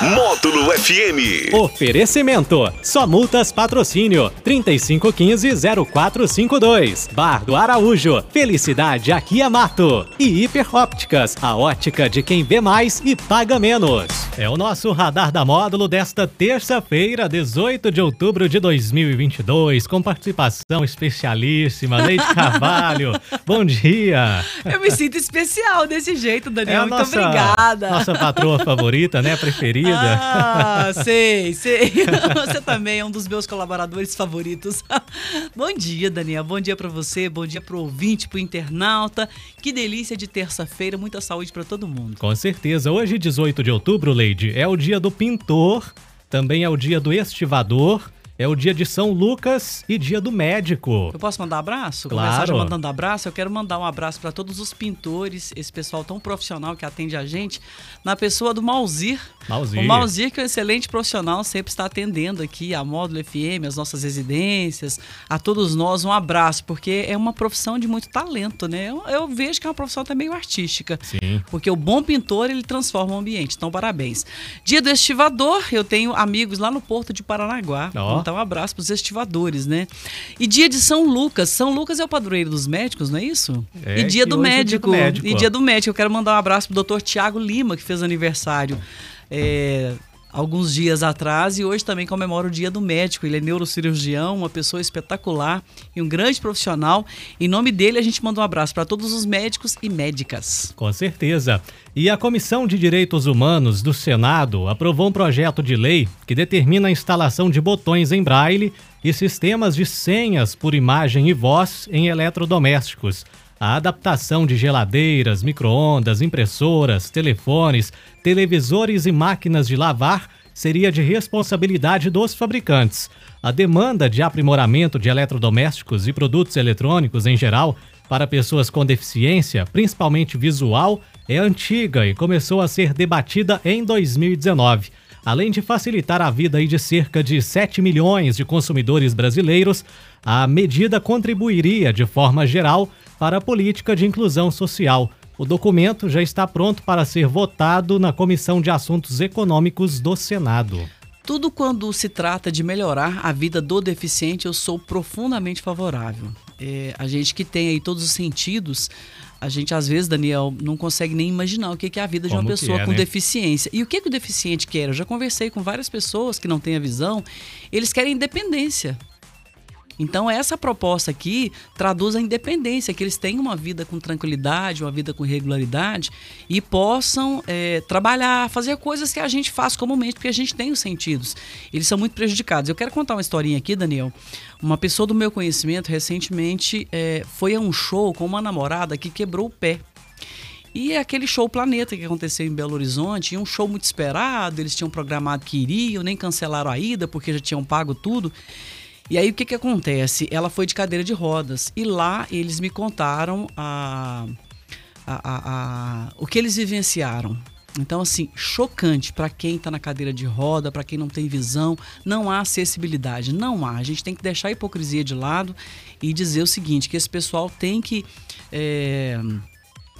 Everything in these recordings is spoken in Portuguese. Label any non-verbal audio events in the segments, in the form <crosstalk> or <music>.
Módulo FM. Oferecimento. Só multas patrocínio 3515-0452. Bar do Araújo. Felicidade aqui é mato. E Hiper Ópticas. A ótica de quem vê mais e paga menos. É o nosso radar da módulo desta terça-feira, 18 de outubro de 2022, com participação especialíssima, Leite <laughs> Carvalho. Bom dia. Eu me sinto especial desse jeito, Daniel. É Muito nossa, obrigada. Nossa patroa favorita, né? Preferida. Ah, <laughs> sei, sei. <laughs> Você também é um dos meus colaboradores favoritos. <laughs> Bom dia, Daniel. Bom dia pra você, bom dia pro ouvinte, pro internauta. Que delícia de terça-feira, muita saúde pra todo mundo. Com certeza. Hoje, 18 de outubro, Leide, é o dia do pintor, também é o dia do estivador, é o dia de São Lucas e dia do médico. Eu posso mandar abraço? Claro. Começar já mandando abraço. Eu quero mandar um abraço pra todos os pintores, esse pessoal tão profissional que atende a gente, na pessoa do Mauzir. Mauzir. O Mauzir, que é um excelente profissional, sempre está atendendo aqui a Módulo FM, as nossas residências, a todos nós, um abraço, porque é uma profissão de muito talento, né? Eu, eu vejo que é uma profissão até meio artística. Sim. Porque o bom pintor, ele transforma o ambiente. Então, parabéns. Dia do estivador, eu tenho amigos lá no Porto de Paranaguá. Ó. Então, um abraço para os estivadores, né? E dia de São Lucas. São Lucas é o padroeiro dos médicos, não é isso? É, e dia e do, hoje é dia médico. do médico. E dia do médico. Eu quero mandar um abraço pro doutor Tiago Lima, que fez aniversário. É, alguns dias atrás e hoje também comemora o Dia do Médico. Ele é neurocirurgião, uma pessoa espetacular e um grande profissional. Em nome dele, a gente manda um abraço para todos os médicos e médicas. Com certeza. E a Comissão de Direitos Humanos do Senado aprovou um projeto de lei que determina a instalação de botões em braille e sistemas de senhas por imagem e voz em eletrodomésticos. A adaptação de geladeiras, micro-ondas, impressoras, telefones, televisores e máquinas de lavar seria de responsabilidade dos fabricantes. A demanda de aprimoramento de eletrodomésticos e produtos eletrônicos em geral para pessoas com deficiência, principalmente visual, é antiga e começou a ser debatida em 2019. Além de facilitar a vida de cerca de 7 milhões de consumidores brasileiros, a medida contribuiria de forma geral para a política de inclusão social. O documento já está pronto para ser votado na Comissão de Assuntos Econômicos do Senado. Tudo quando se trata de melhorar a vida do deficiente, eu sou profundamente favorável. É, a gente que tem aí todos os sentidos, a gente às vezes, Daniel, não consegue nem imaginar o que é a vida de uma Como pessoa é, com né? deficiência. E o que, que o deficiente quer? Eu já conversei com várias pessoas que não têm a visão, eles querem independência. Então, essa proposta aqui traduz a independência, que eles tenham uma vida com tranquilidade, uma vida com regularidade e possam é, trabalhar, fazer coisas que a gente faz comumente, porque a gente tem os sentidos. Eles são muito prejudicados. Eu quero contar uma historinha aqui, Daniel. Uma pessoa do meu conhecimento recentemente é, foi a um show com uma namorada que quebrou o pé. E é aquele show Planeta que aconteceu em Belo Horizonte, um show muito esperado, eles tinham programado que iriam, nem cancelaram a ida porque já tinham pago tudo. E aí o que que acontece? Ela foi de cadeira de rodas e lá eles me contaram a, a, a- a- o que eles vivenciaram. Então assim, chocante para quem está na cadeira de roda, para quem não tem visão, não há acessibilidade, não há. A gente tem que deixar a hipocrisia de lado e dizer o seguinte, que esse pessoal tem que é,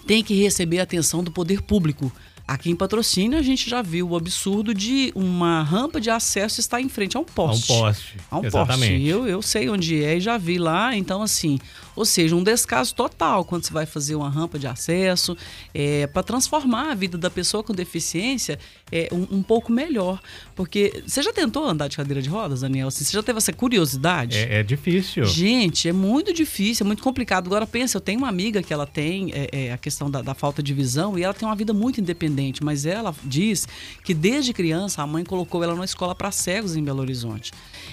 tem que receber a atenção do poder público. Aqui em patrocínio a gente já viu o absurdo de uma rampa de acesso estar em frente a um A um poste. poste. A um Exatamente. poste. Eu, eu sei onde é e já vi lá. Então, assim, ou seja, um descaso total quando você vai fazer uma rampa de acesso é, para transformar a vida da pessoa com deficiência é, um, um pouco melhor. Porque você já tentou andar de cadeira de rodas, Daniel? Assim, você já teve essa curiosidade? É, é difícil. Gente, é muito difícil, é muito complicado. Agora pensa, eu tenho uma amiga que ela tem é, é, a questão da, da falta de visão e ela tem uma vida muito independente, mas ela diz que desde criança a mãe colocou ela numa escola para cegos em Belo Horizonte.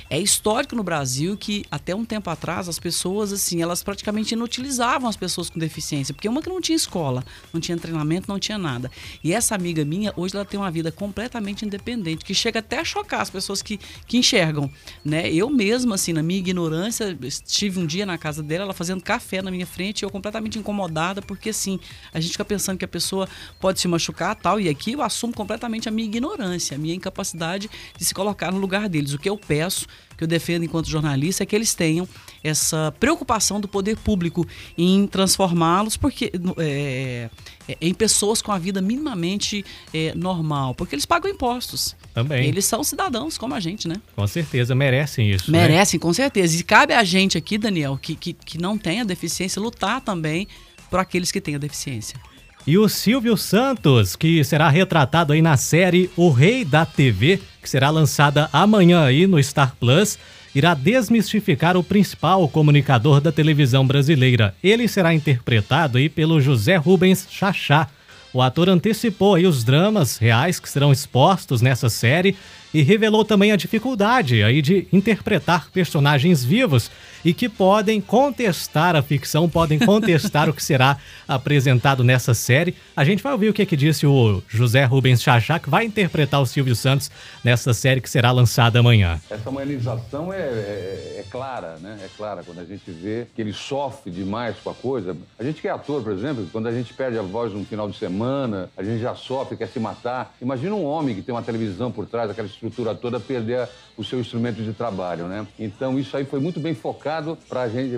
É histórico no Brasil que até um tempo atrás as pessoas assim, elas praticamente inutilizavam as pessoas com deficiência, porque uma que não tinha escola, não tinha treinamento, não tinha nada. E essa amiga minha, hoje ela tem uma vida completamente independente, que chega até a chocar as pessoas que, que enxergam, né? Eu mesma assim, na minha ignorância, estive um dia na casa dela, ela fazendo café na minha frente, eu completamente incomodada, porque assim, a gente fica pensando que a pessoa pode se machucar, tal, e aqui eu assumo completamente a minha ignorância, a minha incapacidade de se colocar no lugar deles. O que eu peço que eu defendo enquanto jornalista é que eles tenham essa preocupação do poder público em transformá-los porque é, é, em pessoas com a vida minimamente é, normal, porque eles pagam impostos. Também. Eles são cidadãos como a gente, né? Com certeza, merecem isso. né? Merecem, né? com certeza. E cabe a gente aqui, Daniel, que, que, que não tem a deficiência, lutar também por aqueles que têm a deficiência. E o Silvio Santos, que será retratado aí na série O Rei da TV, que será lançada amanhã aí no Star Plus, irá desmistificar o principal comunicador da televisão brasileira. Ele será interpretado aí pelo José Rubens Chachá. O ator antecipou aí os dramas reais que serão expostos nessa série e revelou também a dificuldade aí de interpretar personagens vivos e que podem contestar a ficção, podem contestar <laughs> o que será apresentado nessa série. A gente vai ouvir o que, que disse o José Rubens Chachá, que vai interpretar o Silvio Santos nessa série que será lançada amanhã. Essa humanização é, é, é clara, né? É clara quando a gente vê que ele sofre demais com a coisa. A gente que é ator, por exemplo, quando a gente perde a voz num final de semana, a gente já sofre, quer se matar. Imagina um homem que tem uma televisão por trás, aquela estrutura toda, perder o seu instrumento de trabalho, né? Então isso aí foi muito bem focado para a gente,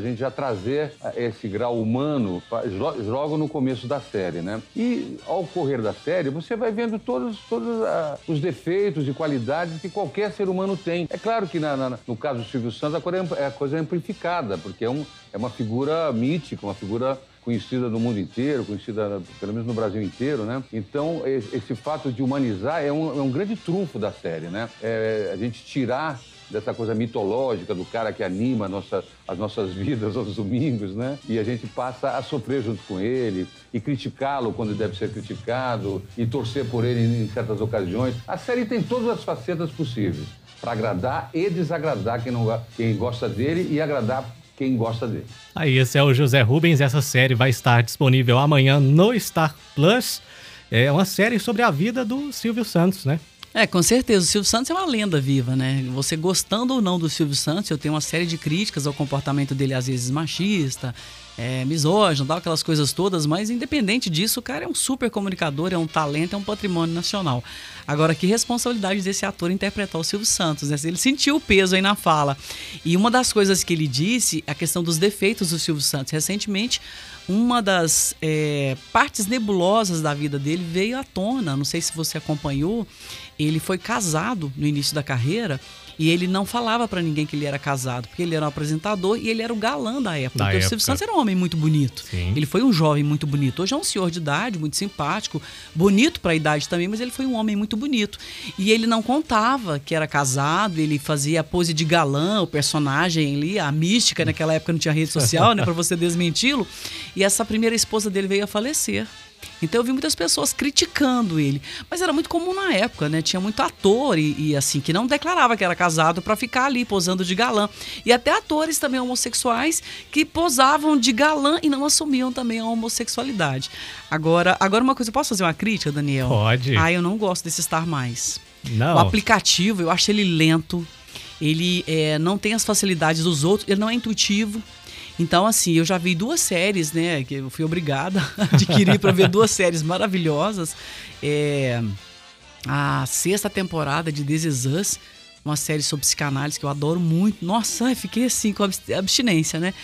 gente já trazer esse grau humano logo no começo da série, né? E ao correr da série, você vai vendo todos, todos uh, os defeitos e qualidades que qualquer ser humano tem. É claro que na, na, no caso do Silvio Santos a coisa, é, a coisa é amplificada, porque é, um, é uma figura mítica, uma figura conhecida no mundo inteiro, conhecida pelo menos no Brasil inteiro, né? Então, esse fato de humanizar é um, é um grande trunfo da série, né? É a gente tirar dessa coisa mitológica do cara que anima nossa, as nossas <laughs> vidas aos domingos, né? E a gente passa a sofrer junto com ele e criticá-lo quando deve ser criticado e torcer por ele em certas ocasiões. A série tem todas as facetas possíveis para agradar e desagradar quem, não, quem gosta dele e agradar quem gosta dele. Aí, esse é o José Rubens. Essa série vai estar disponível amanhã no Star Plus. É uma série sobre a vida do Silvio Santos, né? É, com certeza. O Silvio Santos é uma lenda viva, né? Você gostando ou não do Silvio Santos, eu tenho uma série de críticas ao comportamento dele, às vezes machista, é, misógino, tal, aquelas coisas todas, mas independente disso, o cara é um super comunicador, é um talento, é um patrimônio nacional. Agora, que responsabilidade desse ator interpretar o Silvio Santos, né? Ele sentiu o peso aí na fala. E uma das coisas que ele disse, a questão dos defeitos do Silvio Santos. Recentemente, uma das é, partes nebulosas da vida dele veio à tona. Não sei se você acompanhou. Ele foi casado no início da carreira e ele não falava para ninguém que ele era casado, porque ele era um apresentador e ele era o galã da época. Da porque época. o Silvio Santos era um homem muito bonito. Sim. Ele foi um jovem muito bonito. Hoje é um senhor de idade, muito simpático, bonito para a idade também, mas ele foi um homem muito bonito. E ele não contava que era casado, ele fazia a pose de galã, o personagem ali, a mística, naquela época não tinha rede social, né, para você desmenti-lo. E essa primeira esposa dele veio a falecer. Então eu vi muitas pessoas criticando ele. Mas era muito comum na época, né? Tinha muito ator e, e assim, que não declarava que era casado para ficar ali posando de galã. E até atores também homossexuais que posavam de galã e não assumiam também a homossexualidade. Agora, agora uma coisa, posso fazer uma crítica, Daniel? Pode. Ah, eu não gosto desse Star Mais. Não. O aplicativo, eu acho ele lento. Ele é, não tem as facilidades dos outros, ele não é intuitivo. Então, assim, eu já vi duas séries, né? Que eu fui obrigada <laughs> a adquirir para ver duas séries maravilhosas. É, a sexta temporada de This Is Us, uma série sobre psicanálise que eu adoro muito. Nossa, fiquei assim com abstinência, né?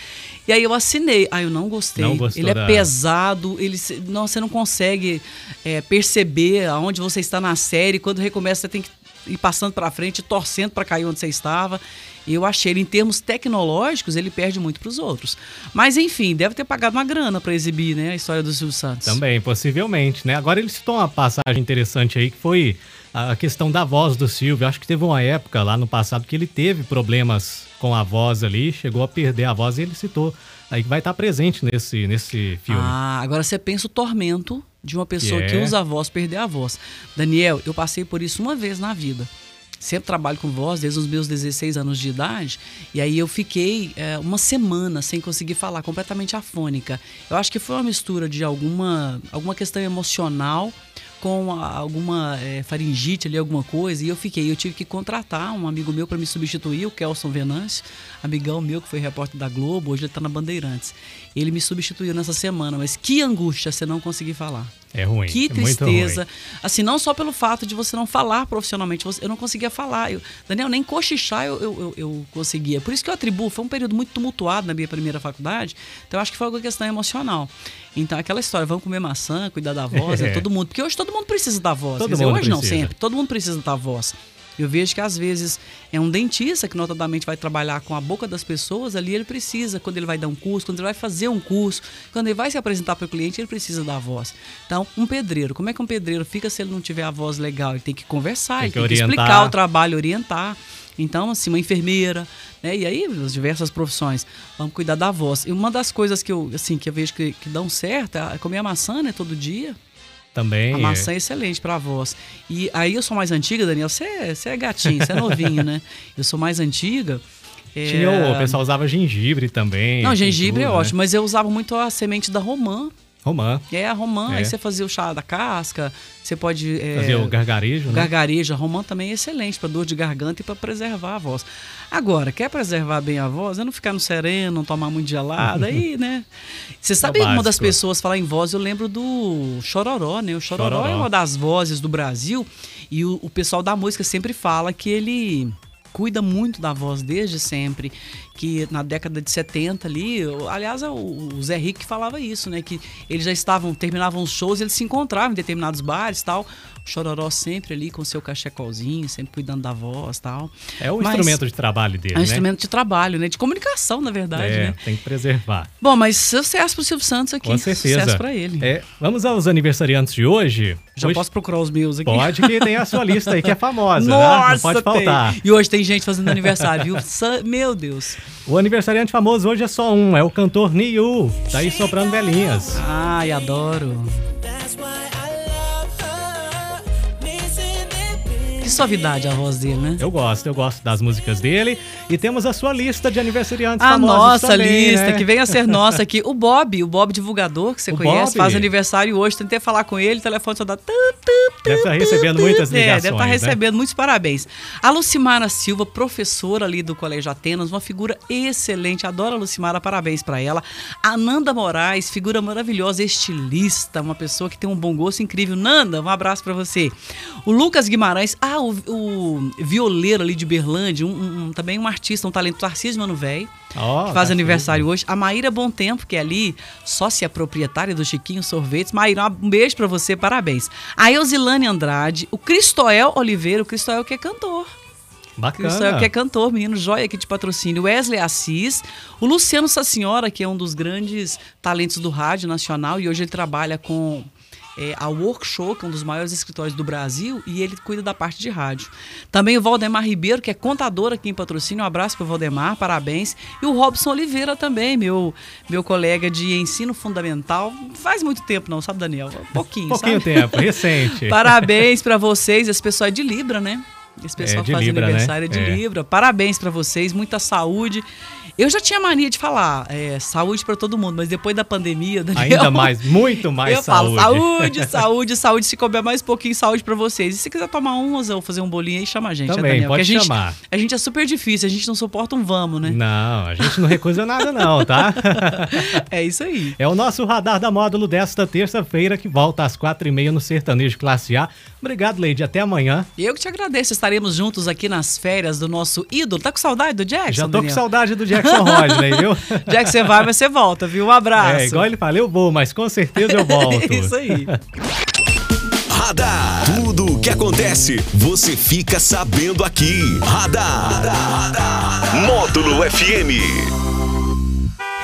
E aí eu assinei. Ah, eu não gostei. Não ele é da... pesado, ele não, você não consegue é, perceber aonde você está na série. Quando recomeça, você tem que ir passando para frente, torcendo para cair onde você estava. Eu achei ele, em termos tecnológicos, ele perde muito para os outros. Mas, enfim, deve ter pagado uma grana para exibir né, a história do Silvio Santos. Também, possivelmente, né? Agora ele citou uma passagem interessante aí que foi a questão da voz do Silvio. Acho que teve uma época lá no passado que ele teve problemas com a voz ali, chegou a perder a voz e ele citou aí que vai estar presente nesse, nesse filme. Ah, agora você pensa o tormento de uma pessoa yeah. que usa a voz perder a voz. Daniel, eu passei por isso uma vez na vida sempre trabalho com voz desde os meus 16 anos de idade. E aí eu fiquei é, uma semana sem conseguir falar, completamente afônica. Eu acho que foi uma mistura de alguma, alguma questão emocional com alguma é, faringite ali, alguma coisa, e eu fiquei. Eu tive que contratar um amigo meu para me substituir, o Kelson Venâncio, amigão meu que foi repórter da Globo, hoje ele está na Bandeirantes. Ele me substituiu nessa semana, mas que angústia você não conseguir falar. É ruim. Que é tristeza. ruim. Assim, não só pelo fato de você não falar profissionalmente. Eu não conseguia falar. Eu, Daniel, nem cochichar eu, eu, eu, conseguia. Por isso que eu atribuo. Foi um período muito tumultuado na minha primeira faculdade. Então, eu acho que foi uma questão emocional. Então, aquela história, vamos comer maçã, cuidar da voz, é. <laughs> É. todo mundo. Porque hoje todo mundo precisa da voz. Todo dizer, hoje não, precisa. sempre. Todo mundo precisa da voz. Eu vejo que às vezes é um dentista que notadamente vai trabalhar com a boca das pessoas, ali ele precisa, quando ele vai dar um curso, quando ele vai fazer um curso, quando ele vai se apresentar para o cliente, ele precisa da voz. Então, um pedreiro, como é que um pedreiro fica se ele não tiver a voz legal? Ele tem que conversar, Tem ele que tem que orientar. explicar o trabalho, orientar. Então, assim, uma enfermeira, né? E aí, as diversas profissões, vamos cuidar da voz. E uma das coisas que eu, assim, que eu vejo que, que dão certo é comer a maçã, né, todo dia. Também. A maçã é excelente para a voz. E aí eu sou mais antiga, Daniel. Você é, você é gatinho, você é novinho, né? <laughs> Eu sou mais antiga. é, Tinha o, o pessoal usava gengibre também. Não, gengibre é tudo, né? ótimo, mas eu usava muito a semente da romã. Romã. É, a romã, É. aí você fazia o chá da casca, você pode. é, Fazia o gargarejo, né? Gargarejo, a romã também é excelente para dor de garganta e para preservar a voz. Agora, quer preservar bem a voz? É não ficar no sereno, não tomar muito gelado, aí, <laughs> né? Você sabe É uma das pessoas falar em voz, eu lembro do Chororó, né? O Chororó, Chororó. é uma das vozes do Brasil e o, o pessoal da música sempre fala que ele cuida muito da voz desde sempre, que na década de 70 ali, aliás, é o, Zé Rico falava isso, né, que eles já estavam, terminavam os shows, eles se encontravam em determinados bares, tal, Chororó sempre ali com seu cachecolzinho, sempre cuidando da voz, tal. É o Mas instrumento de trabalho dele, É um né? instrumento de trabalho, né, de comunicação, na verdade, É, né. tem que preservar. Bom, mas sucesso pro Silvio Santos aqui. Com certeza. Sucesso pra ele. É, vamos aos aniversariantes de hoje. Já Hoje- posso procurar os meus aqui? Pode que tem a sua lista aí que é famosa, né? Nossa, Não pode tem. faltar. E hoje tem gente fazendo aniversário, viu? Meu Deus. O aniversariante famoso hoje é só um, é o cantor Niu. Tá aí soprando velhinhas. Ai, adoro. Suavidade a voz dele, né? Eu gosto, eu gosto das músicas dele. E temos a sua lista de aniversariantes A famosos nossa também, lista, né? que vem a ser <laughs> nossa aqui. O Bob, o Bob divulgador, que você O conhece, Bob. faz aniversário hoje. Tentei falar com ele, o telefone só dá. tu, tu, tu, Deve estar tu, recebendo muitas É, deve ligações, estar né? recebendo muitos parabéns. A Lucimara Silva, professora ali do Colégio Atenas, uma figura excelente. Adoro a Lucimara, parabéns pra ela. A Nanda Moraes, figura maravilhosa, estilista, uma pessoa que tem um bom gosto incrível. Nanda, um abraço pra você. O Lucas Guimarães, ah, o, o violeiro ali de Berlândia, um- um- também um artista, um talento, Tarcísio Mano Véi Ó, que faz tá aniversário hoje. A Maíra Bom Tempo, que é ali, sócia proprietária do Chiquinho Sorvetes. Maíra, um beijo pra você, parabéns. A Eusilane Andrade, o Cristoel Oliveira, o Cristoel que é cantor. Bacana. Cristoel que é cantor, menino joia aqui de patrocínio. Wesley Assis, o Luciano Sassenhora, que é um dos grandes talentos do rádio nacional e hoje ele trabalha com é, a Workshop, que é um dos maiores escritórios do Brasil, e ele cuida da parte de rádio. Também o Valdemar Ribeiro, que é contador aqui em patrocínio. Um abraço para o Valdemar, parabéns. E o Robson Oliveira também, meu, meu colega de ensino fundamental. Faz muito tempo, não, sabe, Daniel? Pouquinho, Pouquinho sabe? tempo, recente. <laughs> Parabéns pra vocês. Esse pessoal é de Libra, né? Esse pessoal É, de faz Libra, aniversário né? é de É. Libra. Parabéns pra vocês, muita saúde. Eu já tinha mania de falar é, saúde pra todo mundo, mas depois da pandemia, <laughs> Daniel, Ainda mais, muito mais eu saúde. falo saúde, <laughs> saúde, saúde. Se couber mais pouquinho, saúde pra vocês. E se quiser tomar umas ou fazer um bolinho aí, chama a gente, Também, né, Daniel? pode a gente, chamar. A gente é super difícil, a gente não suporta um vamos, né? Não, a gente não recusa nada não, tá? <laughs> É isso aí. É o nosso Radar da Módulo desta terça-feira, que volta às quatro e meia no Sertanejo Classe A. Obrigado, Leide. Até amanhã. Eu que te agradeço. Estaremos juntos aqui nas férias do nosso ídolo. Tá com saudade do Jackson? Já tô com Daniel? saudade do Jackson Rodney, viu? Já que você vai, mas você volta, viu? Um abraço. É, igual ele fala, eu vou, mas com certeza eu volto. <laughs> Isso aí. <laughs> Radar. Tudo o que acontece, você fica sabendo aqui. Radar. Módulo FM.